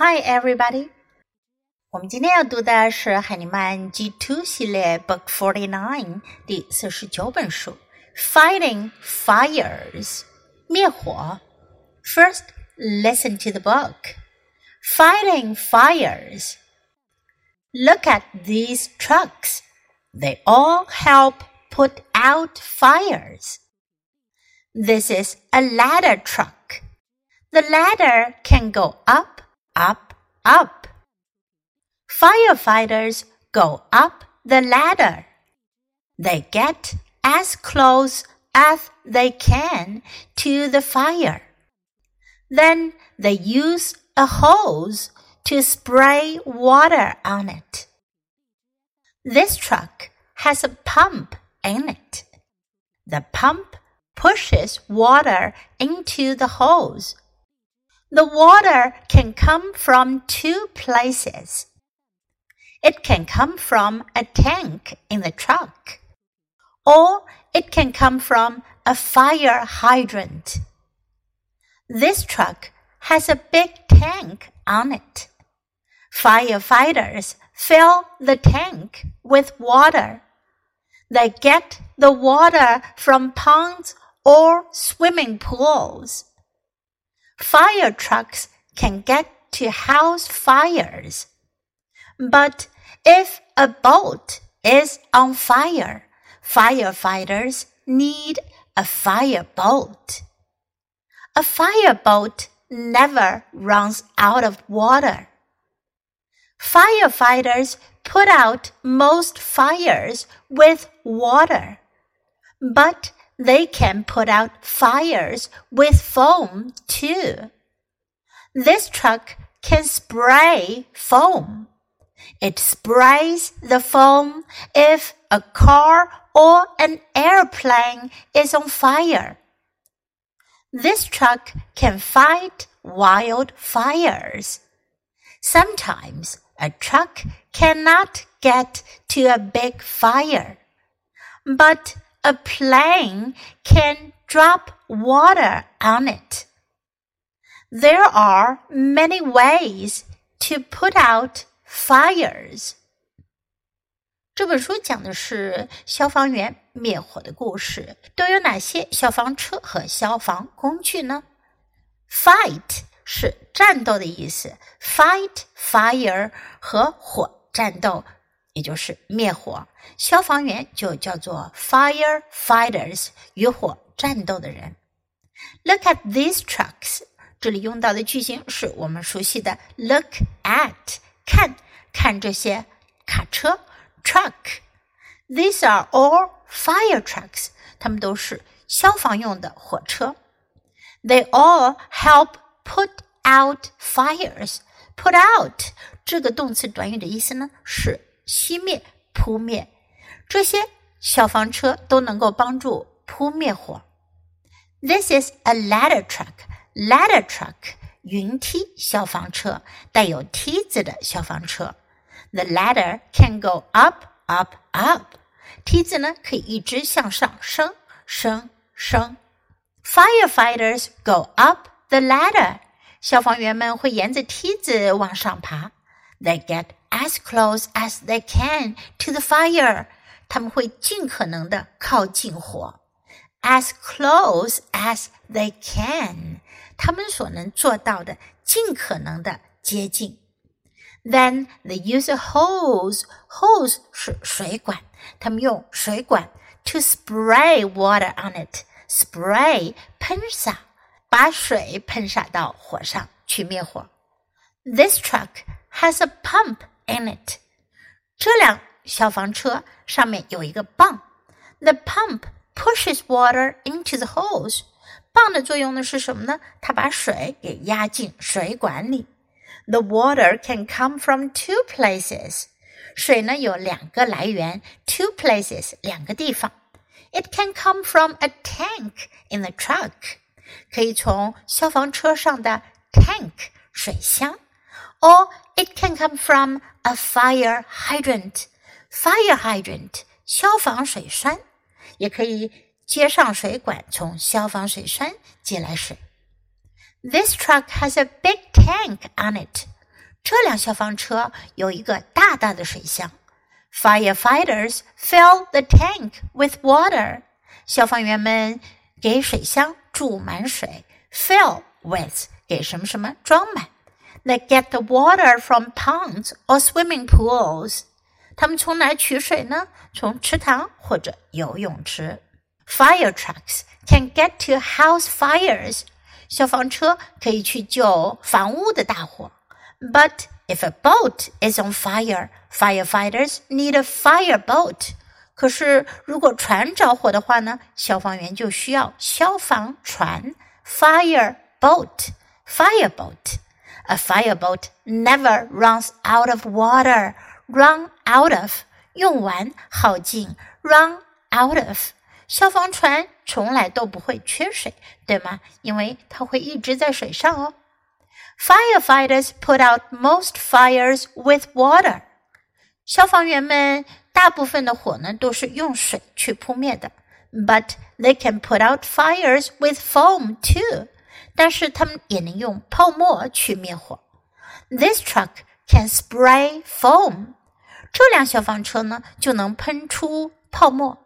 Hi, everybody. 我们今天要读的是海尼曼 G2 系列 Book Forty Nine 第四十九本书《Fighting Fires》灭火。First, listen to the book. Fighting Fires. Look at these trucks. They all help put out fires. This is a ladder truck. The ladder can go up, up, up. Firefighters go up the ladder. They get as close as they can to the fire. Then they use a hose to spray water on it. This truck has a pump in it. The pump pushes water into the hose. The water can come from two places. It can come from a tank in the truck, or it can come from a fire hydrant. This truck has a big tank on it. Firefighters fill the tank with water. They get the water from ponds or swimming pools. Fire trucks can get to house fires. But if a boat is on fire, firefighters need a fireboat. A fireboat never runs out of water. Firefighters put out most fires with water, but they can put out fires with foam too. This truck can spray foam. It sprays the foam if a car or an airplane is on fire. This truck can fight wildfires. Sometimes a truck cannot get to a big fire, but a plane can drop water on it. There are many ways to put out fires. 这本书讲的是消防员灭火的故事，都有哪些消防车和消防工具呢？Fight 是战斗的意思，fight fire 和火战斗， 也就是灭火。消防员就叫做 firefighters，与火战斗的人。Look at these trucks，这里用到的句型是我们熟悉的 look at，看看这些卡车 truck。These are all fire trucks，它们都是消防用的火车。They all help put out fires. Put out 这个动词短语的意思呢是 熄灭、扑灭。这些消防车都能够帮助扑灭火。This is a ladder truck. Ladder truck 云梯消防车，带有梯子的消防车。The ladder can go up, up, up. 梯子呢可以一直向上升，升，升。Firefighters go up the ladder. 消防员们会沿着梯子往上爬。They get as close as they can to the fire. 他们会尽可能的靠近火。As close as they can，他们所能做到的，尽可能的接近。Then they use a hose. Hose 是水管，他们用水管 to spray water on it. Spray 喷洒。把水喷洒到火上去灭火。This truck has a pump in it。这辆消防车上面有一个泵。The pump pushes water into the hose。泵的作用呢是什么呢？它把水给压进水管里。The water can come from two places。水呢有两个来源，two places 两个地方。It can come from a tank in the truck。可以从消防车上的 tank 水箱 ，or it can come from a fire hydrant。fire hydrant 消防水栓，也可以接上水管，从消防水栓接来水。This truck has a big tank on it。 这辆消防车有一个大大的水箱。Firefighters fill the tank with water。消防员们给水箱注满水。Fill with 给什么什么装满。 They get the water from ponds or swimming pools。他们从哪取水呢？从池塘或者游泳池。Fire trucks can get to house fires。消防车可以去救房屋的大火。But if a boat is on fire, firefighters need a fireboat. 可是如果船着火的话呢，消防员就需要消防船 fire boat fireboat. A fireboat never runs out of water. Run out of 用完耗尽，run out of 消防船从来都不会缺水，对吗？因为它会一直在水上哦。Firefighters put out most fires with water。消防员们大部分的火呢都是用水去扑灭的，but they can put out fires with foam too。 但是他们也能用泡沫去灭火。This truck can spray foam。这辆消防车呢就能喷出泡沫。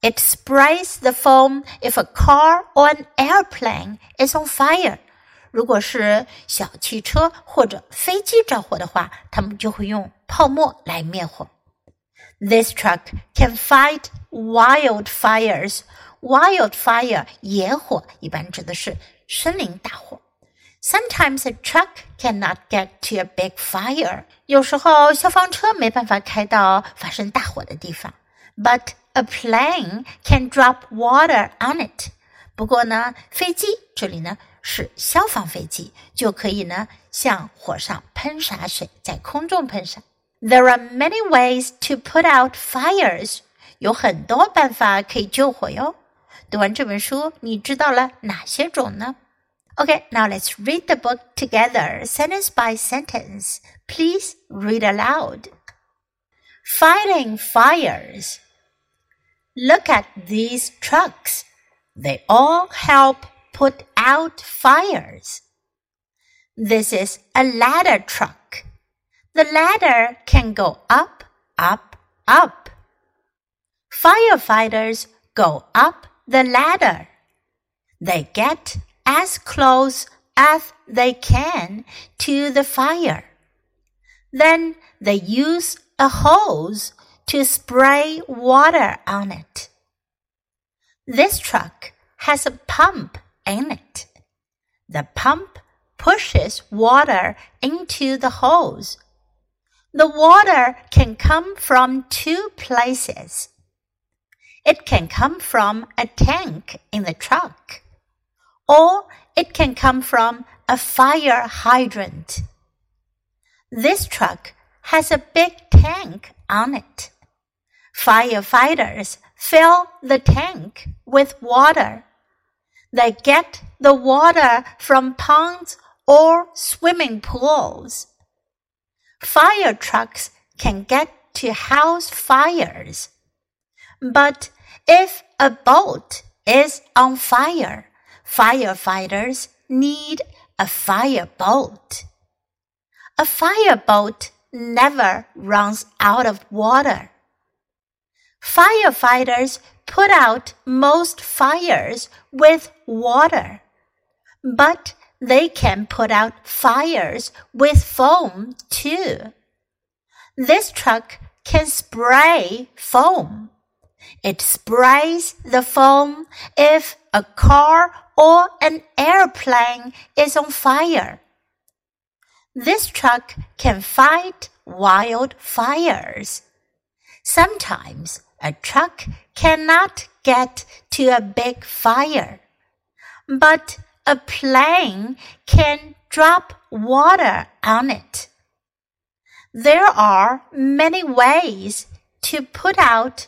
It sprays the foam if a car or an airplane is on fire. 如果是小汽车或者飞机着火的话，他们就会用泡沫来灭火。This truck can fight wildfires. Wildfire 野火一般指的是 森林大火。Sometimes a truck cannot get to a big fire. 有时候消防车没办法开到发生大火的地方。But a plane can drop water on it。不过呢，飞机这里呢是消防飞机，就可以呢向火上喷洒水，在空中喷洒。There are many ways to put out fires。有很多办法可以救火哟。 读完这本书，你知道了哪些种呢？Okay, now let's read the book together, sentence by sentence. Please read aloud. Fighting fires. Look at these trucks. They all help put out fires. This is a ladder truck. The ladder can go up, up, up. Firefighters go up the ladder. They get as close as they can to the fire. Then they use a hose to spray water on it. This truck has a pump in it. The pump pushes water into the hose. The water can come from two places. It can come from a tank in the truck, or it can come from a fire hydrant. This truck has a big tank on it. Firefighters fill the tank with water. They get the water from ponds or swimming pools. Fire trucks can get to house fires. But if a boat is on fire, firefighters need a fireboat. A fireboat never runs out of water. Firefighters put out most fires with water, but they can put out fires with foam too. This truck can spray foam. It sprays the foam if a car or an airplane is on fire. This truck can fight wildfires. Sometimes a truck cannot get to a big fire, but a plane can drop water on it. There are many ways to put out